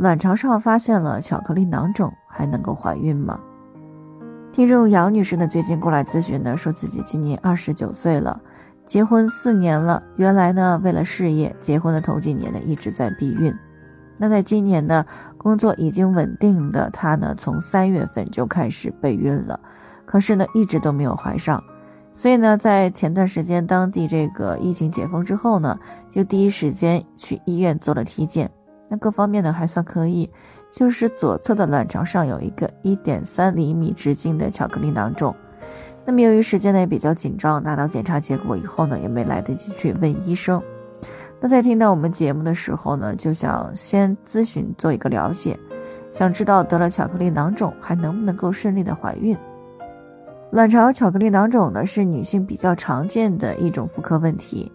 卵巢上发现了巧克力囊肿，还能够怀孕吗？听众杨女士呢，最近过来咨询呢，说自己今年二十九岁了，结婚四年了。原来呢，为了事业，结婚的头几年呢，一直在避孕。那在今年呢，工作已经稳定的她呢，从三月份就开始备孕了，可是呢，一直都没有怀上。所以呢，在前段时间当地这个疫情解封之后呢，就第一时间去医院做了体检。那各方面呢还算可以，就是左侧的卵巢上有一个一点三厘米直径的巧克力囊肿。那么由于时间呢也比较紧张，拿到检查结果以后呢，也没来得及去问医生。那在听到我们节目的时候呢，就想先咨询做一个了解，想知道得了巧克力囊肿还能不能够顺利的怀孕？卵巢巧克力囊肿呢是女性比较常见的一种妇科问题。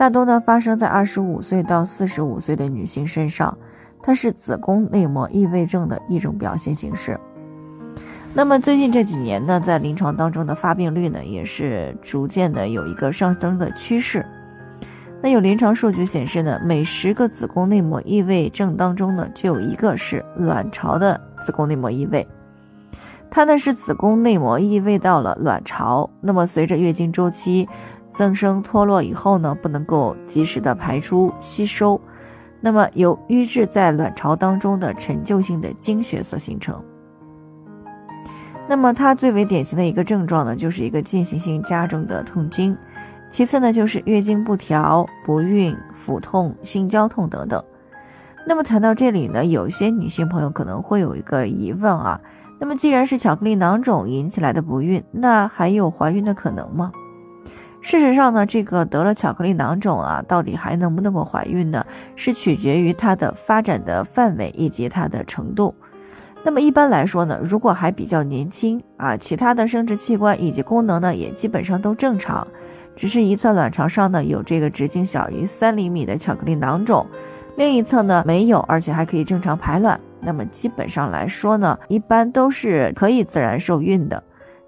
大多呢发生在二十五岁到四十五岁的女性身上，它是子宫内膜异位症的一种表现形式。那么最近这几年呢，在临床当中的发病率呢，也是逐渐的有一个上升的趋势。那有临床数据显示呢，每十个子宫内膜异位症当中呢，就有一个是卵巢的子宫内膜异位。它呢是子宫内膜异位到了卵巢，那么随着月经周期。增生脱落以后呢，不能够及时的排出吸收，那么由淤滞在卵巢当中的陈旧性的经血所形成。那么它最为典型的一个症状呢，就是一个进行性加重的痛经，其次呢就是月经不调、不孕、腹痛、性交痛等等。那么谈到这里呢，有些女性朋友可能会有一个疑问啊，那么既然是巧克力囊肿引起来的不孕，那还有怀孕的可能吗？事实上呢，这个得了巧克力囊肿啊，到底还能不能够怀孕呢？是取决于它的发展的范围以及它的程度。那么一般来说呢，如果还比较年轻啊，其他的生殖器官以及功能呢也基本上都正常，只是一侧卵巢上呢有这个直径小于三厘米的巧克力囊肿，另一侧呢没有，而且还可以正常排卵。那么基本上来说呢，一般都是可以自然受孕的。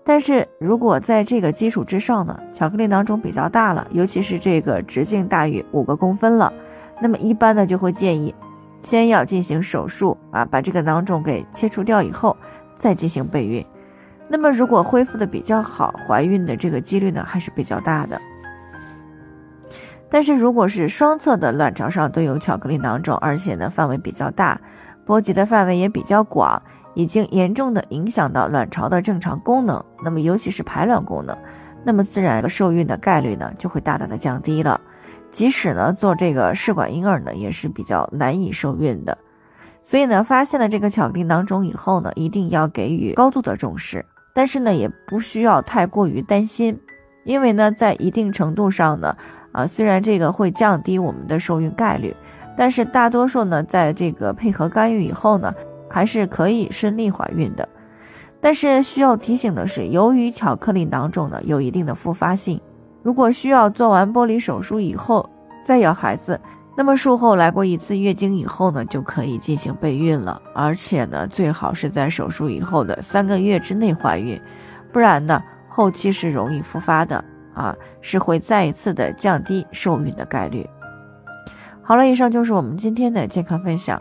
但是如果在这个基础之上呢，巧克力囊肿比较大了，尤其是这个直径大于五个公分了，那么一般呢就会建议，先要进行手术啊，把这个囊肿给切除掉以后，再进行备孕。那么如果恢复的比较好，怀孕的这个几率呢还是比较大的。但是如果是双侧的卵巢上都有巧克力囊肿，而且呢范围比较大，波及的范围也比较广。已经严重的影响到卵巢的正常功能，那么尤其是排卵功能，那么自然受孕的概率呢就会大大的降低了。即使呢做这个试管婴儿呢也是比较难以受孕的。所以呢发现了这个巧克力囊肿以后呢，一定要给予高度的重视，但是呢也不需要太过于担心，因为呢在一定程度上呢，啊虽然这个会降低我们的受孕概率，但是大多数呢在这个配合干预以后呢。还是可以顺利怀孕的，但是需要提醒的是，由于巧克力囊肿呢有一定的复发性，如果需要做完剥离手术以后再要孩子，那么术后来过一次月经以后呢，就可以进行备孕了，而且呢最好是在手术以后的三个月之内怀孕，不然呢后期是容易复发的啊，是会再一次的降低受孕的概率。好了，以上就是我们今天的健康分享。